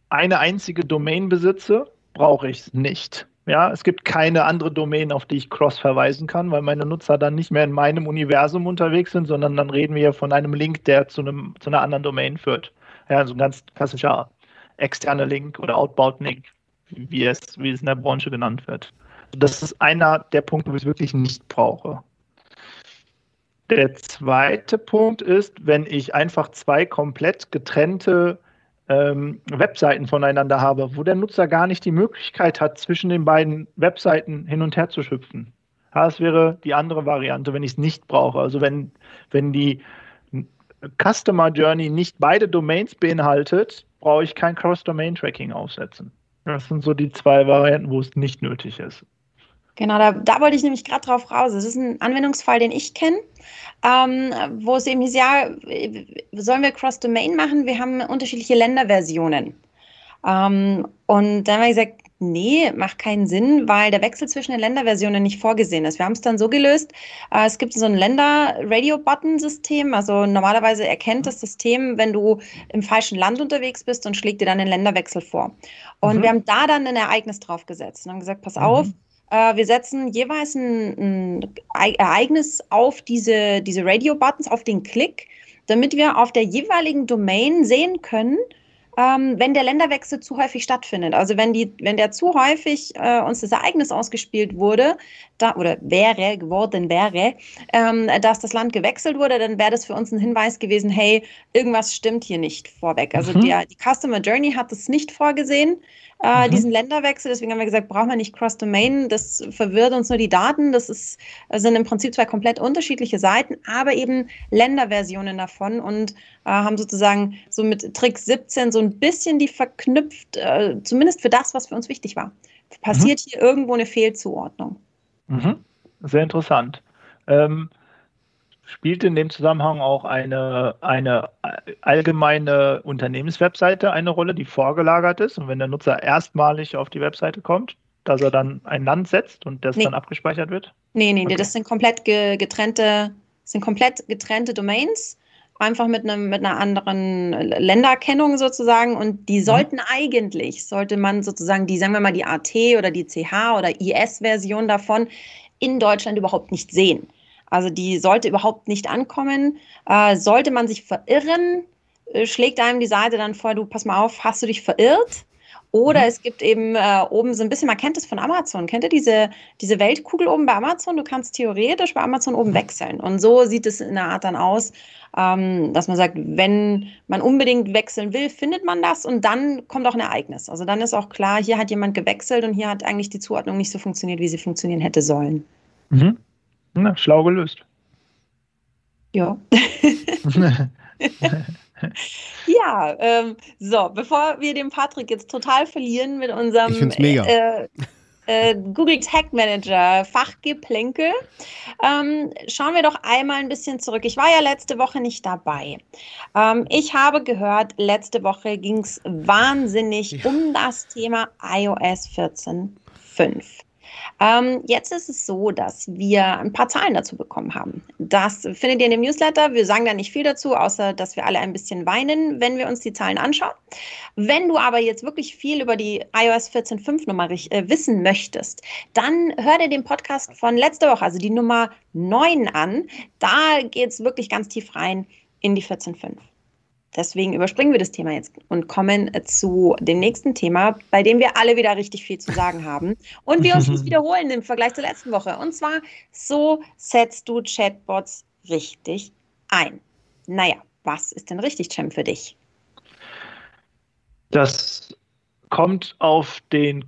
eine einzige Domain besitze, brauche ich es nicht. Ja, es gibt keine andere Domain, auf die ich cross verweisen kann, weil meine Nutzer dann nicht mehr in meinem Universum unterwegs sind, sondern dann reden wir von einem Link, der zu, einem, zu einer anderen Domain führt. Ja, also ein ganz klassischer externe Link oder Outbound Link, wie es, wie es in der Branche genannt wird. Das ist einer der Punkte, wo ich es wirklich nicht brauche. Der zweite Punkt ist, wenn ich einfach zwei komplett getrennte ähm, Webseiten voneinander habe, wo der Nutzer gar nicht die Möglichkeit hat, zwischen den beiden Webseiten hin und her zu schüpfen. Das wäre die andere Variante, wenn ich es nicht brauche. Also wenn, wenn die Customer Journey nicht beide Domains beinhaltet, brauche ich kein Cross-Domain-Tracking aufsetzen. Das sind so die zwei Varianten, wo es nicht nötig ist. Genau, da, da wollte ich nämlich gerade drauf raus. Das ist ein Anwendungsfall, den ich kenne, ähm, wo es eben hieß, ja, sollen wir Cross-Domain machen? Wir haben unterschiedliche Länderversionen. Ähm, und dann haben wir gesagt, nee, macht keinen Sinn, weil der Wechsel zwischen den Länderversionen nicht vorgesehen ist. Wir haben es dann so gelöst, äh, es gibt so ein Länder-Radio-Button-System. Also normalerweise erkennt das System, wenn du im falschen Land unterwegs bist und schlägt dir dann den Länderwechsel vor. Und mhm. wir haben da dann ein Ereignis drauf gesetzt und haben gesagt, pass mhm. auf, äh, wir setzen jeweils ein, ein Ereignis auf diese, diese Radio-Buttons, auf den Klick, damit wir auf der jeweiligen Domain sehen können, ähm, wenn der Länderwechsel zu häufig stattfindet. Also wenn, die, wenn der zu häufig äh, uns das Ereignis ausgespielt wurde, da, oder wäre, geworden wäre, ähm, dass das Land gewechselt wurde, dann wäre das für uns ein Hinweis gewesen, hey, irgendwas stimmt hier nicht vorweg. Also mhm. der, die Customer Journey hat das nicht vorgesehen äh, mhm. diesen Länderwechsel. Deswegen haben wir gesagt, brauchen wir nicht Cross-Domain. Das verwirrt uns nur die Daten. Das ist, sind im Prinzip zwei komplett unterschiedliche Seiten, aber eben Länderversionen davon und äh, haben sozusagen so mit Trick 17 so ein bisschen die verknüpft, äh, zumindest für das, was für uns wichtig war. Passiert mhm. hier irgendwo eine Fehlzuordnung? Mhm. Sehr interessant. Ähm, spielt in dem Zusammenhang auch eine, eine allgemeine Unternehmenswebseite eine Rolle, die vorgelagert ist? Und wenn der Nutzer erstmalig auf die Webseite kommt, dass er dann ein Land setzt und das nee. dann abgespeichert wird? Nee, nee, okay. das sind komplett getrennte, sind komplett getrennte Domains, einfach mit, einem, mit einer anderen Länderkennung sozusagen. Und die mhm. sollten mhm. eigentlich, sollte man sozusagen die, sagen wir mal, die AT oder die CH oder IS-Version davon in Deutschland überhaupt nicht sehen. Also die sollte überhaupt nicht ankommen. Äh, sollte man sich verirren, äh, schlägt einem die Seite dann vor, du pass mal auf, hast du dich verirrt? Oder mhm. es gibt eben äh, oben so ein bisschen, man kennt es von Amazon. Kennt ihr diese, diese Weltkugel oben bei Amazon? Du kannst theoretisch bei Amazon oben mhm. wechseln. Und so sieht es in der Art dann aus, ähm, dass man sagt, wenn man unbedingt wechseln will, findet man das und dann kommt auch ein Ereignis. Also dann ist auch klar, hier hat jemand gewechselt und hier hat eigentlich die Zuordnung nicht so funktioniert, wie sie funktionieren hätte sollen. Mhm. Na, schlau gelöst. Ja. ja, ähm, so, bevor wir den Patrick jetzt total verlieren mit unserem äh, äh, Google Tag Manager Fachgeplänkel, ähm, schauen wir doch einmal ein bisschen zurück. Ich war ja letzte Woche nicht dabei. Ähm, ich habe gehört, letzte Woche ging es wahnsinnig ja. um das Thema iOS 14.5. Ähm, jetzt ist es so, dass wir ein paar Zahlen dazu bekommen haben. Das findet ihr in dem Newsletter. Wir sagen da nicht viel dazu, außer dass wir alle ein bisschen weinen, wenn wir uns die Zahlen anschauen. Wenn du aber jetzt wirklich viel über die iOS 14.5 Nummer äh, wissen möchtest, dann hör dir den Podcast von letzter Woche, also die Nummer 9 an. Da geht es wirklich ganz tief rein in die 14.5. Deswegen überspringen wir das Thema jetzt und kommen zu dem nächsten Thema, bei dem wir alle wieder richtig viel zu sagen haben und wir uns nicht wiederholen im Vergleich zur letzten Woche. Und zwar, so setzt du Chatbots richtig ein. Naja, was ist denn richtig, Cem, für dich? Das kommt auf den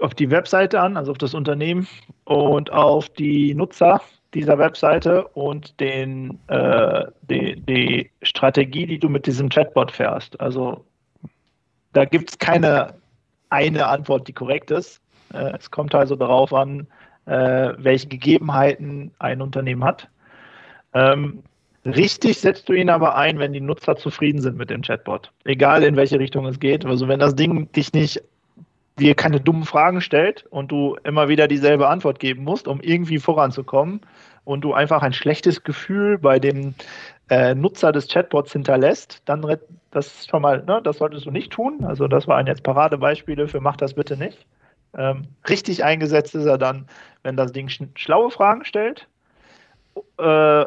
auf die Webseite an, also auf das Unternehmen und auf die Nutzer dieser Webseite und den, äh, die, die Strategie, die du mit diesem Chatbot fährst. Also da gibt es keine eine Antwort, die korrekt ist. Äh, es kommt also darauf an, äh, welche Gegebenheiten ein Unternehmen hat. Ähm, richtig setzt du ihn aber ein, wenn die Nutzer zufrieden sind mit dem Chatbot. Egal in welche Richtung es geht. Also wenn das Ding dich nicht dir keine dummen Fragen stellt und du immer wieder dieselbe Antwort geben musst, um irgendwie voranzukommen und du einfach ein schlechtes Gefühl bei dem äh, Nutzer des Chatbots hinterlässt, dann das schon mal, ne, das solltest du nicht tun. Also das waren jetzt Paradebeispiele für mach das bitte nicht. Ähm, richtig eingesetzt ist er dann, wenn das Ding sch schlaue Fragen stellt. Äh,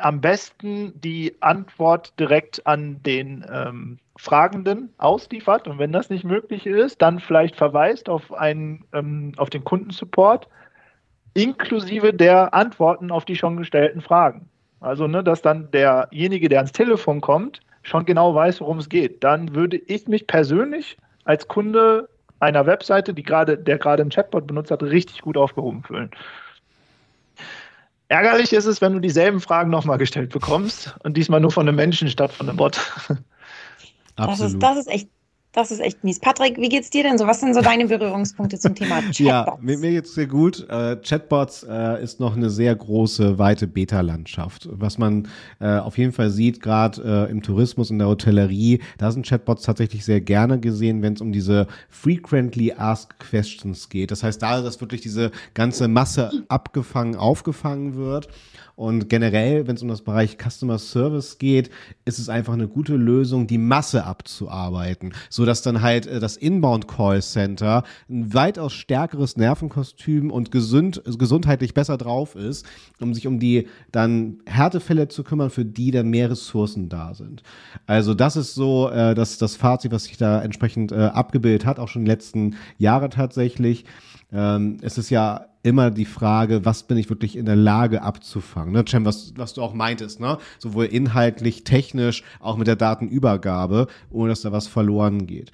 am besten die Antwort direkt an den ähm, Fragenden ausliefert und wenn das nicht möglich ist, dann vielleicht verweist auf einen ähm, auf den Kundensupport inklusive der Antworten auf die schon gestellten Fragen. Also, ne, dass dann derjenige, der ans Telefon kommt, schon genau weiß, worum es geht. Dann würde ich mich persönlich als Kunde einer Webseite, die gerade, der gerade einen Chatbot benutzt hat, richtig gut aufgehoben fühlen. Ärgerlich ist es, wenn du dieselben Fragen nochmal gestellt bekommst und diesmal nur von einem Menschen statt von einem Bot. Das ist, das ist echt das ist echt mies. Patrick, wie geht's dir denn so? Was sind so deine Berührungspunkte zum Thema Chatbots? Ja, mir, mir geht's sehr gut. Äh, Chatbots äh, ist noch eine sehr große, weite Beta-Landschaft. Was man äh, auf jeden Fall sieht, gerade im Tourismus, in der Hotellerie, da sind Chatbots tatsächlich sehr gerne gesehen, wenn es um diese Frequently Asked Questions geht. Das heißt, da, dass wirklich diese ganze Masse abgefangen, aufgefangen wird und generell, wenn es um das Bereich Customer Service geht, ist es einfach eine gute Lösung, die Masse abzuarbeiten, so dass dann halt äh, das Inbound Call Center ein weitaus stärkeres Nervenkostüm und gesund, gesundheitlich besser drauf ist, um sich um die dann Härtefälle zu kümmern, für die dann mehr Ressourcen da sind. Also das ist so äh, das, das Fazit, was sich da entsprechend äh, abgebildet hat, auch schon die letzten Jahre tatsächlich. Ähm, es ist ja immer die Frage, was bin ich wirklich in der Lage abzufangen? Ne, Cem, was, was du auch meintest, ne? Sowohl inhaltlich, technisch, auch mit der Datenübergabe, ohne dass da was verloren geht.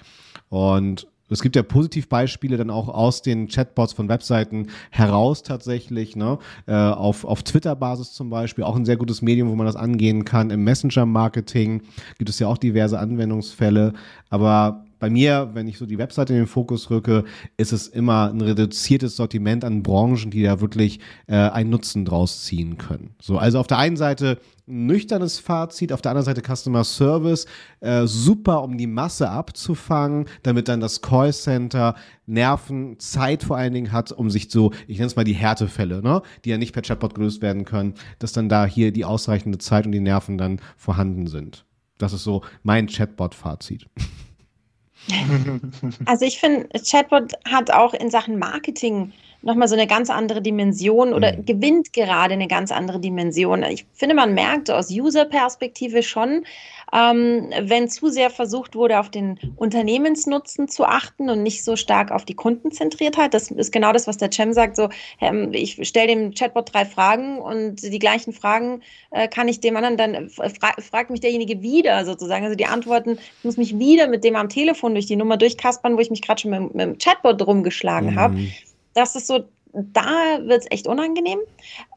Und es gibt ja Positivbeispiele dann auch aus den Chatbots von Webseiten heraus tatsächlich, ne? Äh, auf, auf Twitter-Basis zum Beispiel, auch ein sehr gutes Medium, wo man das angehen kann. Im Messenger-Marketing gibt es ja auch diverse Anwendungsfälle. Aber bei mir, wenn ich so die Webseite in den Fokus rücke, ist es immer ein reduziertes Sortiment an Branchen, die da wirklich äh, einen Nutzen draus ziehen können. So, also auf der einen Seite nüchternes Fazit, auf der anderen Seite Customer Service, äh, super, um die Masse abzufangen, damit dann das Callcenter Nerven, Zeit vor allen Dingen hat, um sich so, ich nenne es mal die Härtefälle, ne, die ja nicht per Chatbot gelöst werden können, dass dann da hier die ausreichende Zeit und die Nerven dann vorhanden sind. Das ist so mein Chatbot-Fazit. Also ich finde, Chatbot hat auch in Sachen Marketing nochmal so eine ganz andere Dimension oder mhm. gewinnt gerade eine ganz andere Dimension. Ich finde, man merkt aus User-Perspektive schon, ähm, wenn zu sehr versucht wurde, auf den Unternehmensnutzen zu achten und nicht so stark auf die Kundenzentriertheit. Das ist genau das, was der Cem sagt. So, ähm, ich stelle dem Chatbot drei Fragen und die gleichen Fragen äh, kann ich dem anderen dann fra fragt mich derjenige wieder sozusagen. Also die Antworten, ich muss mich wieder mit dem am Telefon durch die Nummer durchkaspern, wo ich mich gerade schon mit, mit, dem Chatbot rumgeschlagen mhm. habe das ist so, da wird es echt unangenehm.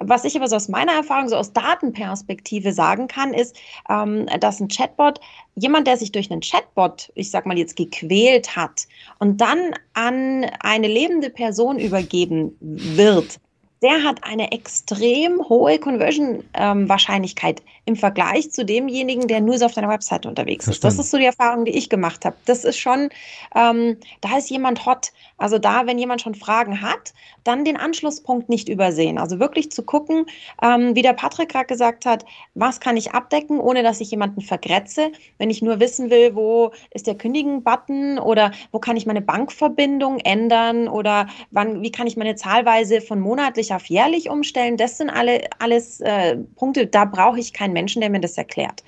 Was ich aber so aus meiner Erfahrung, so aus Datenperspektive sagen kann, ist, ähm, dass ein Chatbot, jemand, der sich durch einen Chatbot, ich sag mal jetzt, gequält hat und dann an eine lebende Person übergeben wird, der hat eine extrem hohe Conversion-Wahrscheinlichkeit ähm, im Vergleich zu demjenigen, der nur so auf deiner Webseite unterwegs ist. Das ist so die Erfahrung, die ich gemacht habe. Das ist schon, ähm, da ist jemand hot. Also da, wenn jemand schon Fragen hat, dann den Anschlusspunkt nicht übersehen. Also wirklich zu gucken, ähm, wie der Patrick gerade gesagt hat, was kann ich abdecken, ohne dass ich jemanden vergrätze. Wenn ich nur wissen will, wo ist der Kündigen-Button oder wo kann ich meine Bankverbindung ändern oder wann, wie kann ich meine Zahlweise von monatlich auf jährlich umstellen, das sind alle, alles äh, Punkte, da brauche ich keinen Menschen, der mir das erklärt.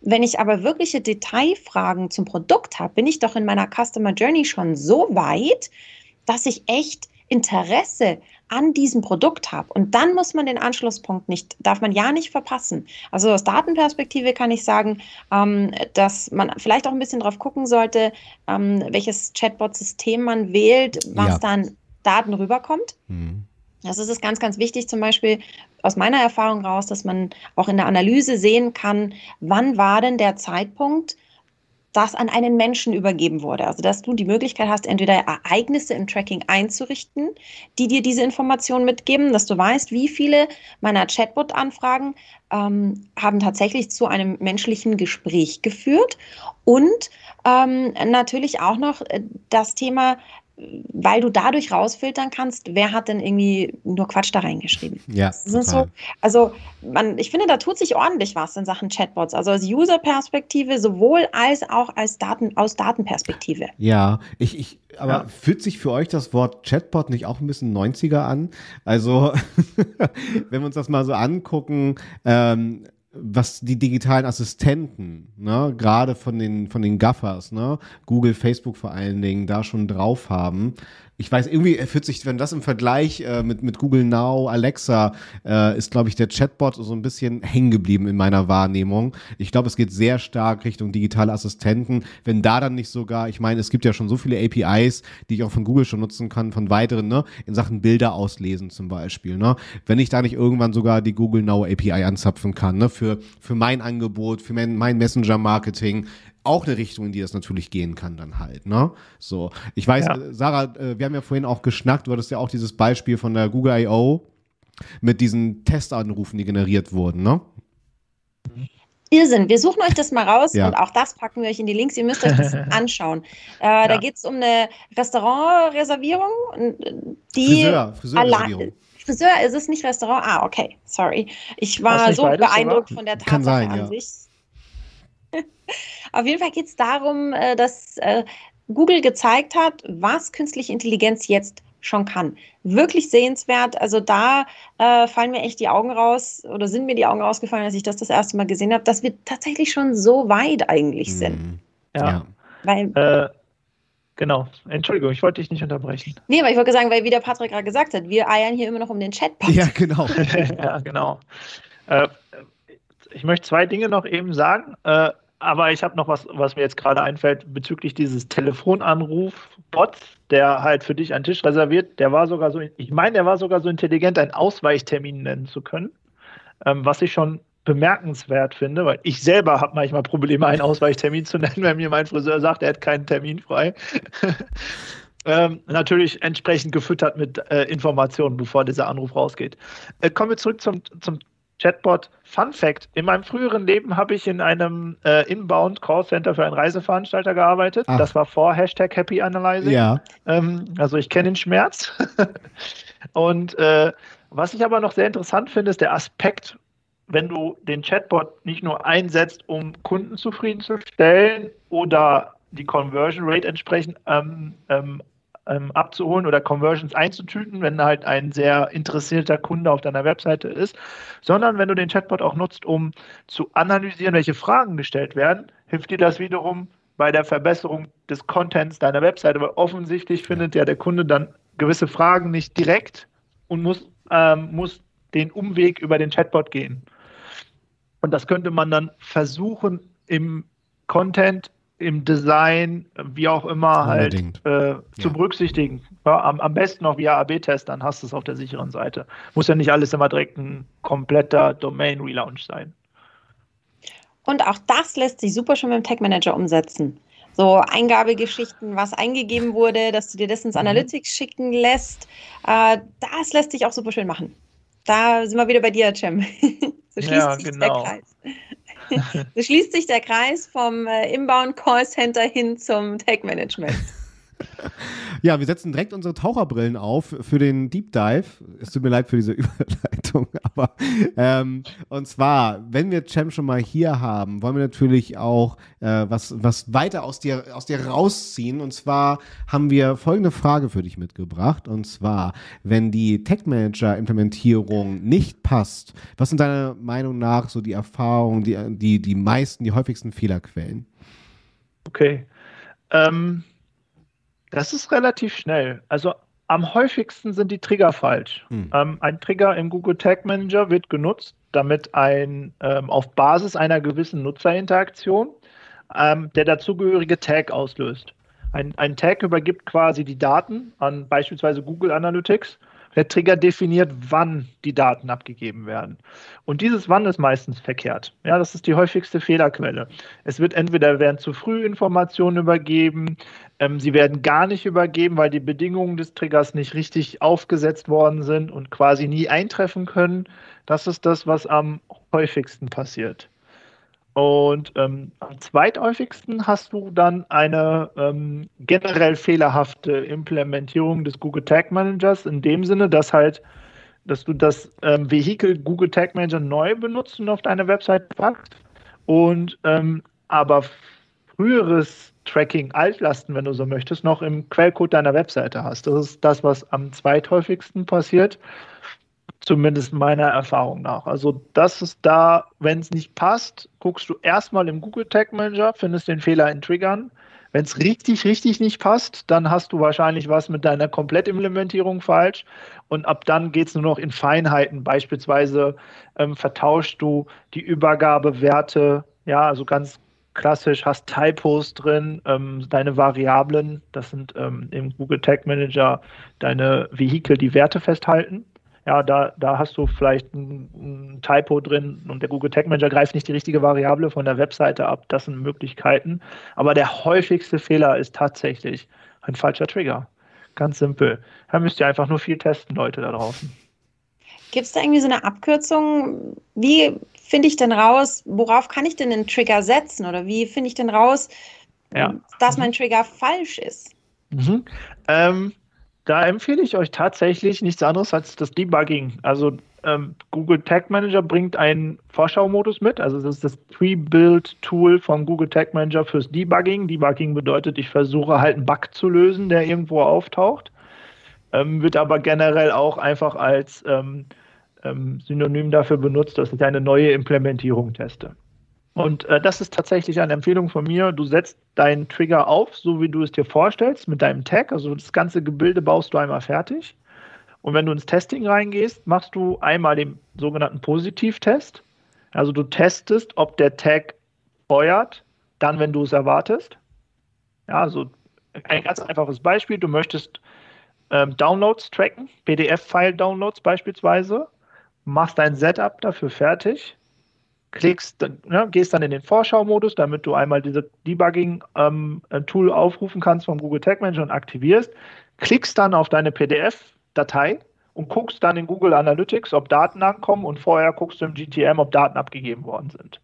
Wenn ich aber wirkliche Detailfragen zum Produkt habe, bin ich doch in meiner Customer Journey schon so weit, dass ich echt Interesse an diesem Produkt habe. Und dann muss man den Anschlusspunkt nicht, darf man ja nicht verpassen. Also aus Datenperspektive kann ich sagen, ähm, dass man vielleicht auch ein bisschen drauf gucken sollte, ähm, welches Chatbot-System man wählt, was ja. dann Daten rüberkommt. Mhm. Also es ist ganz, ganz wichtig, zum Beispiel aus meiner Erfahrung raus, dass man auch in der Analyse sehen kann, wann war denn der Zeitpunkt, das an einen Menschen übergeben wurde. Also dass du die Möglichkeit hast, entweder Ereignisse im Tracking einzurichten, die dir diese Informationen mitgeben, dass du weißt, wie viele meiner Chatbot-Anfragen ähm, haben tatsächlich zu einem menschlichen Gespräch geführt und ähm, natürlich auch noch äh, das Thema, weil du dadurch rausfiltern kannst, wer hat denn irgendwie nur Quatsch da reingeschrieben. Ja. So, also man, ich finde, da tut sich ordentlich was in Sachen Chatbots. Also aus User-Perspektive sowohl als auch als Daten, aus Datenperspektive. Ja, ich, ich aber ja. fühlt sich für euch das Wort Chatbot nicht auch ein bisschen 90er an? Also, wenn wir uns das mal so angucken, ähm, was die digitalen Assistenten, ne, gerade von den, von den Gaffers, ne, Google, Facebook vor allen Dingen, da schon drauf haben, ich weiß, irgendwie fühlt sich, wenn das im Vergleich äh, mit, mit Google Now, Alexa, äh, ist, glaube ich, der Chatbot so ein bisschen hängen geblieben in meiner Wahrnehmung. Ich glaube, es geht sehr stark Richtung digitale Assistenten. Wenn da dann nicht sogar, ich meine, es gibt ja schon so viele APIs, die ich auch von Google schon nutzen kann, von weiteren, ne, in Sachen Bilder auslesen zum Beispiel, ne. Wenn ich da nicht irgendwann sogar die Google Now API anzapfen kann, ne, für, für mein Angebot, für mein, mein Messenger-Marketing, auch eine Richtung, in die das natürlich gehen kann dann halt, ne? So, ich weiß, ja. Äh, Sarah, äh, wir haben ja vorhin auch geschnackt, du hattest ja auch dieses Beispiel von der Google I.O. mit diesen Testanrufen, die generiert wurden, ne? Irrsinn. Wir suchen euch das mal raus ja. und auch das packen wir euch in die Links. Ihr müsst euch das anschauen. Äh, ja. Da geht es um eine Restaurantreservierung, die Friseur, Friseurreservierung. Friseur ist es nicht Restaurant. Ah, okay, sorry. Ich war so beeindruckt sogar? von der Tatsache sein, an ja. sich. Auf jeden Fall geht es darum, äh, dass äh, Google gezeigt hat, was künstliche Intelligenz jetzt schon kann. Wirklich sehenswert. Also da äh, fallen mir echt die Augen raus oder sind mir die Augen rausgefallen, als ich das das erste Mal gesehen habe, dass wir tatsächlich schon so weit eigentlich mhm. sind. Ja. ja. Weil, äh, genau. Entschuldigung, ich wollte dich nicht unterbrechen. Nee, aber ich wollte sagen, weil wie der Patrick gerade gesagt hat, wir eiern hier immer noch um den Chatbot. Ja, genau. ja, genau. Äh, ich möchte zwei Dinge noch eben sagen. Aber ich habe noch was, was mir jetzt gerade einfällt bezüglich dieses Telefonanruf-Bots, der halt für dich einen Tisch reserviert. Der war sogar so, ich meine, der war sogar so intelligent, einen Ausweichtermin nennen zu können, ähm, was ich schon bemerkenswert finde, weil ich selber habe manchmal Probleme, einen Ausweichtermin zu nennen, wenn mir mein Friseur sagt, er hat keinen Termin frei. ähm, natürlich entsprechend gefüttert mit äh, Informationen, bevor dieser Anruf rausgeht. Äh, kommen wir zurück zum, zum Chatbot. Fun Fact: In meinem früheren Leben habe ich in einem äh, Inbound Callcenter für einen Reiseveranstalter gearbeitet. Ach. Das war vor Hashtag Happy Analyzing. Ja. Ähm, also ich kenne den Schmerz. Und äh, was ich aber noch sehr interessant finde, ist der Aspekt, wenn du den Chatbot nicht nur einsetzt, um Kunden zufriedenzustellen oder die Conversion Rate entsprechend ähm, ähm, ähm, abzuholen oder Conversions einzutüten, wenn halt ein sehr interessierter Kunde auf deiner Webseite ist, sondern wenn du den Chatbot auch nutzt, um zu analysieren, welche Fragen gestellt werden, hilft dir das wiederum bei der Verbesserung des Contents deiner Webseite, weil offensichtlich findet ja der Kunde dann gewisse Fragen nicht direkt und muss, ähm, muss den Umweg über den Chatbot gehen. Und das könnte man dann versuchen, im Content im Design, wie auch immer, halt äh, zu ja. berücksichtigen. Ja, am, am, besten auch via AB-Test, dann hast du es auf der sicheren Seite. Muss ja nicht alles immer direkt ein kompletter Domain-Relaunch sein. Und auch das lässt sich super schon mit dem Tag Manager umsetzen. So Eingabegeschichten, was eingegeben wurde, dass du dir das ins mhm. Analytics schicken lässt, äh, das lässt sich auch super schön machen. Da sind wir wieder bei dir, Cem. so schließt ja, sich genau. der Kreis. Schließt sich der Kreis vom äh, Inbound Call Center hin zum Tech Management. Ja, wir setzen direkt unsere Taucherbrillen auf für den Deep Dive. Es tut mir leid für diese Überleitung, aber ähm, und zwar, wenn wir Cem schon mal hier haben, wollen wir natürlich auch äh, was, was weiter aus dir, aus dir rausziehen. Und zwar haben wir folgende Frage für dich mitgebracht. Und zwar, wenn die Tech Manager Implementierung nicht passt, was sind deiner Meinung nach so die Erfahrungen, die, die, die meisten, die häufigsten Fehlerquellen? Okay. Ähm das ist relativ schnell. Also am häufigsten sind die Trigger falsch. Hm. Ähm, ein Trigger im Google Tag Manager wird genutzt, damit ein ähm, auf Basis einer gewissen Nutzerinteraktion ähm, der dazugehörige Tag auslöst. Ein, ein Tag übergibt quasi die Daten an beispielsweise Google Analytics der Trigger definiert, wann die Daten abgegeben werden. Und dieses Wann ist meistens verkehrt. Ja, das ist die häufigste Fehlerquelle. Es wird entweder werden zu früh Informationen übergeben, ähm, sie werden gar nicht übergeben, weil die Bedingungen des Triggers nicht richtig aufgesetzt worden sind und quasi nie eintreffen können. Das ist das, was am häufigsten passiert. Und ähm, am zweithäufigsten hast du dann eine ähm, generell fehlerhafte Implementierung des Google Tag Managers in dem Sinne, dass halt, dass du das ähm, Vehikel Google Tag Manager neu benutzt und auf deine Website packst und ähm, aber früheres Tracking, Altlasten, wenn du so möchtest, noch im Quellcode deiner Webseite hast. Das ist das, was am zweithäufigsten passiert zumindest meiner Erfahrung nach. Also das ist da, wenn es nicht passt, guckst du erstmal im Google Tag Manager, findest den Fehler in Triggern. Wenn es richtig, richtig nicht passt, dann hast du wahrscheinlich was mit deiner Komplettimplementierung falsch. Und ab dann geht es nur noch in Feinheiten. Beispielsweise ähm, vertauschst du die Übergabewerte, ja, also ganz klassisch, hast Typos drin, ähm, deine Variablen, das sind ähm, im Google Tag Manager deine Vehikel, die Werte festhalten ja, da, da hast du vielleicht ein, ein, Typo drin und der Google Tag Manager greift nicht die richtige Variable von der Webseite ab. Das sind Möglichkeiten. Aber der häufigste Fehler ist tatsächlich ein falscher Trigger. Ganz simpel. Da müsst ihr einfach nur viel testen, Leute da draußen. Gibt es da irgendwie so eine Abkürzung? Wie finde ich denn raus, worauf kann ich denn einen Trigger setzen? Oder wie finde ich denn raus, ja. dass mein Trigger falsch ist? Mhm. Ähm, da empfehle ich euch tatsächlich nichts anderes als das Debugging. Also ähm, Google Tag Manager bringt einen Vorschaumodus mit. Also das ist das Pre-Build-Tool von Google Tag Manager fürs Debugging. Debugging bedeutet, ich versuche halt einen Bug zu lösen, der irgendwo auftaucht. Ähm, wird aber generell auch einfach als ähm, ähm Synonym dafür benutzt, dass ich eine neue Implementierung teste. Und äh, das ist tatsächlich eine Empfehlung von mir. Du setzt deinen Trigger auf, so wie du es dir vorstellst, mit deinem Tag. Also das ganze Gebilde baust du einmal fertig. Und wenn du ins Testing reingehst, machst du einmal den sogenannten Positivtest. Also du testest, ob der Tag feuert, dann, wenn du es erwartest. Ja, also ein ganz einfaches Beispiel. Du möchtest ähm, Downloads tracken, PDF-File-Downloads beispielsweise, machst dein Setup dafür fertig klickst, ne, gehst dann in den Vorschau-Modus, damit du einmal diese Debugging-Tool ähm, aufrufen kannst vom Google Tag Manager und aktivierst, klickst dann auf deine PDF-Datei und guckst dann in Google Analytics, ob Daten ankommen und vorher guckst du im GTM, ob Daten abgegeben worden sind.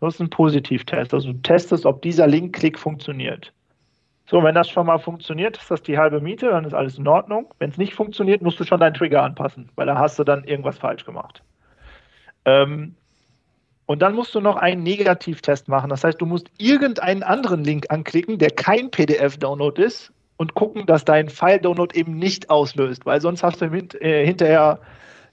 Das ist ein Positivtest. Also du testest, ob dieser Link-Klick funktioniert. So, wenn das schon mal funktioniert, ist das die halbe Miete, dann ist alles in Ordnung. Wenn es nicht funktioniert, musst du schon deinen Trigger anpassen, weil da hast du dann irgendwas falsch gemacht. Ähm, und dann musst du noch einen Negativtest machen. Das heißt, du musst irgendeinen anderen Link anklicken, der kein PDF-Download ist und gucken, dass dein File-Download eben nicht auslöst, weil sonst hast du äh, hinterher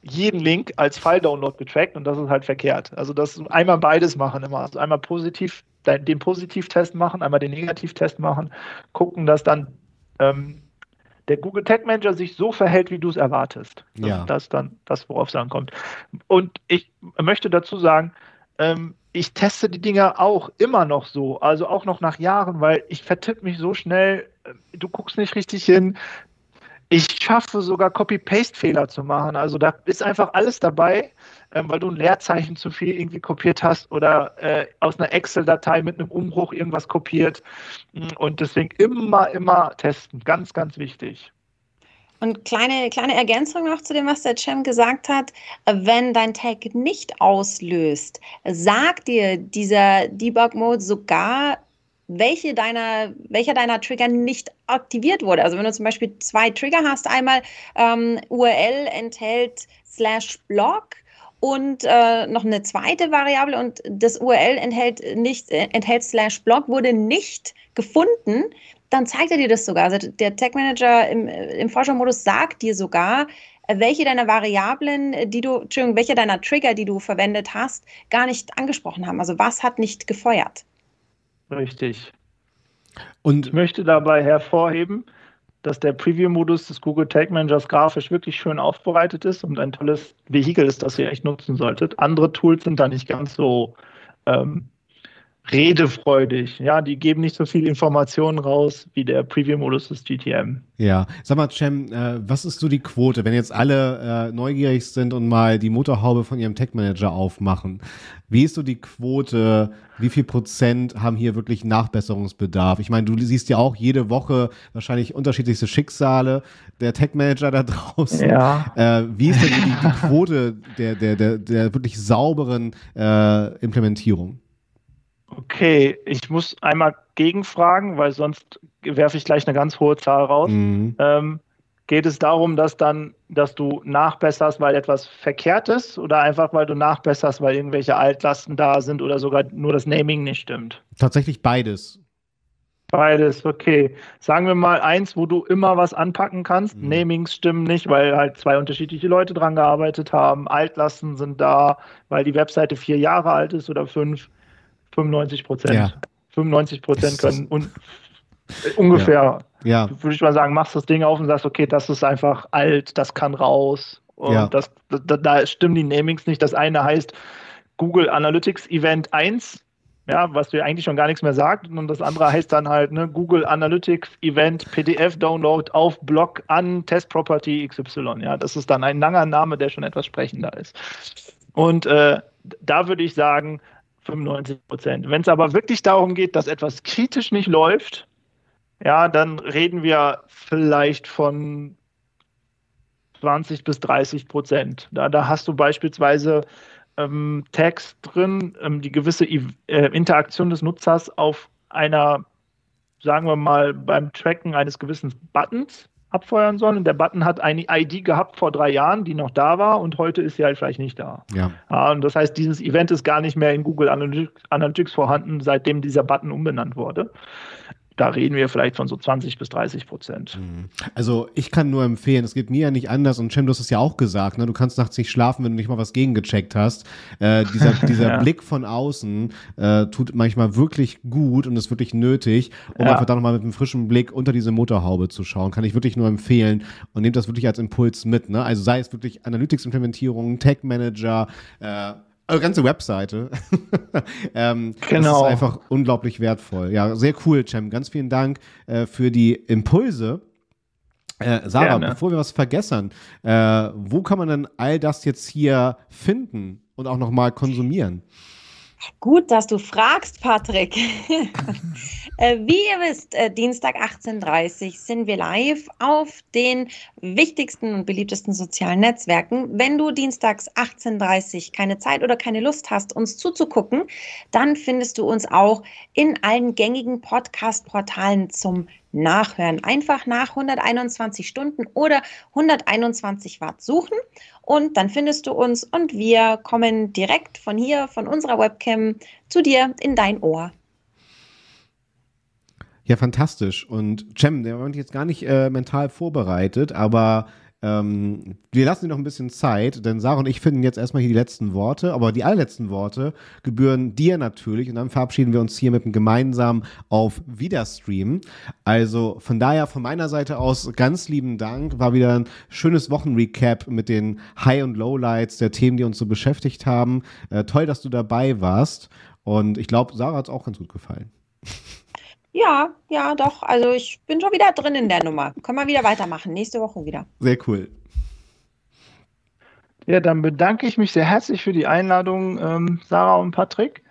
jeden Link als File-Download getrackt und das ist halt verkehrt. Also das einmal beides machen immer. Also einmal positiv den Positivtest machen, einmal den Negativtest machen, gucken, dass dann ähm, der Google Tag Manager sich so verhält, wie du es erwartest. Ja. Das ist dann das, worauf es ankommt. Und ich möchte dazu sagen, ähm, ich teste die Dinger auch immer noch so, also auch noch nach Jahren, weil ich vertippe mich so schnell, äh, du guckst nicht richtig hin, ich schaffe sogar Copy-Paste-Fehler zu machen. Also da ist einfach alles dabei, ähm, weil du ein Leerzeichen zu viel irgendwie kopiert hast oder äh, aus einer Excel-Datei mit einem Umbruch irgendwas kopiert. Und deswegen immer, immer testen. Ganz, ganz wichtig. Und kleine, kleine Ergänzung noch zu dem, was der Cem gesagt hat. Wenn dein Tag nicht auslöst, sagt dir dieser Debug-Mode sogar, welche deiner, welcher deiner Trigger nicht aktiviert wurde. Also wenn du zum Beispiel zwei Trigger hast, einmal ähm, URL enthält slash blog und äh, noch eine zweite Variable und das URL enthält nicht äh, enthält slash blog wurde nicht gefunden, dann zeigt er dir das sogar. Also der Tag Manager im, im Forschermodus sagt dir sogar, welche deiner Variablen, die du, Entschuldigung, welche deiner Trigger, die du verwendet hast, gar nicht angesprochen haben. Also was hat nicht gefeuert? Richtig. Und ich möchte dabei hervorheben, dass der Preview-Modus des Google Tag Managers grafisch wirklich schön aufbereitet ist und ein tolles Vehikel ist, das ihr echt nutzen solltet. Andere Tools sind da nicht ganz so ähm, redefreudig. Ja, die geben nicht so viel Informationen raus wie der Preview-Modus des GTM. Ja, sag mal, Cem, äh, was ist so die Quote, wenn jetzt alle äh, neugierig sind und mal die Motorhaube von ihrem Tech-Manager aufmachen? Wie ist so die Quote? Wie viel Prozent haben hier wirklich Nachbesserungsbedarf? Ich meine, du siehst ja auch jede Woche wahrscheinlich unterschiedlichste Schicksale der Tech-Manager da draußen. Ja. Äh, wie ist denn die, die Quote der, der, der, der wirklich sauberen äh, Implementierung? Okay, ich muss einmal gegenfragen, weil sonst werfe ich gleich eine ganz hohe Zahl raus. Mhm. Ähm, geht es darum, dass dann, dass du nachbesserst, weil etwas verkehrt ist oder einfach, weil du nachbesserst, weil irgendwelche Altlasten da sind oder sogar nur das Naming nicht stimmt? Tatsächlich beides. Beides, okay. Sagen wir mal eins, wo du immer was anpacken kannst. Mhm. Namings stimmen nicht, weil halt zwei unterschiedliche Leute dran gearbeitet haben. Altlasten sind da, weil die Webseite vier Jahre alt ist oder fünf. 95 Prozent. Ja. 95 Prozent können un ungefähr, ja. ja. würde ich mal sagen, machst das Ding auf und sagst, okay, das ist einfach alt, das kann raus. Und ja. das, da, da stimmen die Namings nicht. Das eine heißt Google Analytics Event 1, ja, was dir eigentlich schon gar nichts mehr sagt. Und das andere heißt dann halt ne, Google Analytics Event PDF Download auf Blog an Test Property XY. Ja, das ist dann ein langer Name, der schon etwas sprechender ist. Und äh, da würde ich sagen, 95 Prozent. Wenn es aber wirklich darum geht, dass etwas kritisch nicht läuft, ja, dann reden wir vielleicht von 20 bis 30 Prozent. Da, da hast du beispielsweise ähm, Tags drin, ähm, die gewisse äh, Interaktion des Nutzers auf einer, sagen wir mal, beim Tracken eines gewissen Buttons abfeuern sollen. Und der Button hat eine ID gehabt vor drei Jahren, die noch da war und heute ist sie halt vielleicht nicht da. Ja. ja und das heißt, dieses Event ist gar nicht mehr in Google Analytics vorhanden, seitdem dieser Button umbenannt wurde da reden wir vielleicht von so 20 bis 30 Prozent. Mhm. Also ich kann nur empfehlen, es geht mir ja nicht anders und Cem, du hast es ja auch gesagt, ne? du kannst nachts nicht schlafen, wenn du nicht mal was gegengecheckt hast. Äh, dieser dieser ja. Blick von außen äh, tut manchmal wirklich gut und ist wirklich nötig, um ja. einfach da nochmal mit einem frischen Blick unter diese Motorhaube zu schauen. Kann ich wirklich nur empfehlen und nehmt das wirklich als Impuls mit. Ne? Also sei es wirklich Analytics-Implementierung, Tech-Manager, äh, eure ganze Webseite. ähm, genau. Das ist einfach unglaublich wertvoll. Ja, sehr cool, Cem. Ganz vielen Dank äh, für die Impulse. Äh, Sarah, Gerne. bevor wir was vergessen, äh, wo kann man denn all das jetzt hier finden und auch nochmal konsumieren? Gut, dass du fragst, Patrick. Äh, wie ihr wisst, äh, Dienstag 18.30 Uhr sind wir live auf den wichtigsten und beliebtesten sozialen Netzwerken. Wenn du dienstags 18.30 Uhr keine Zeit oder keine Lust hast, uns zuzugucken, dann findest du uns auch in allen gängigen Podcast-Portalen zum Nachhören. Einfach nach 121 Stunden oder 121 Watt suchen und dann findest du uns und wir kommen direkt von hier, von unserer Webcam zu dir in dein Ohr. Ja, fantastisch. Und Cem, der war jetzt gar nicht äh, mental vorbereitet, aber ähm, wir lassen dir noch ein bisschen Zeit, denn Sarah und ich finden jetzt erstmal hier die letzten Worte, aber die allerletzten Worte gebühren dir natürlich und dann verabschieden wir uns hier mit einem gemeinsamen auf Wiederstream. Also von daher von meiner Seite aus ganz lieben Dank. War wieder ein schönes Wochenrecap mit den High- und Lowlights der Themen, die uns so beschäftigt haben. Äh, toll, dass du dabei warst und ich glaube, Sarah hat es auch ganz gut gefallen. Ja, ja, doch. Also ich bin schon wieder drin in der Nummer. Können wir wieder weitermachen. Nächste Woche wieder. Sehr cool. Ja, dann bedanke ich mich sehr herzlich für die Einladung, ähm, Sarah und Patrick.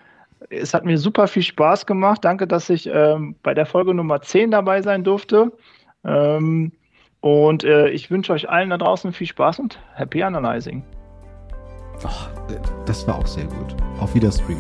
Es hat mir super viel Spaß gemacht. Danke, dass ich ähm, bei der Folge Nummer 10 dabei sein durfte. Ähm, und äh, ich wünsche euch allen da draußen viel Spaß und Happy Analyzing. Oh, das war auch sehr gut. Auf Wiederstream.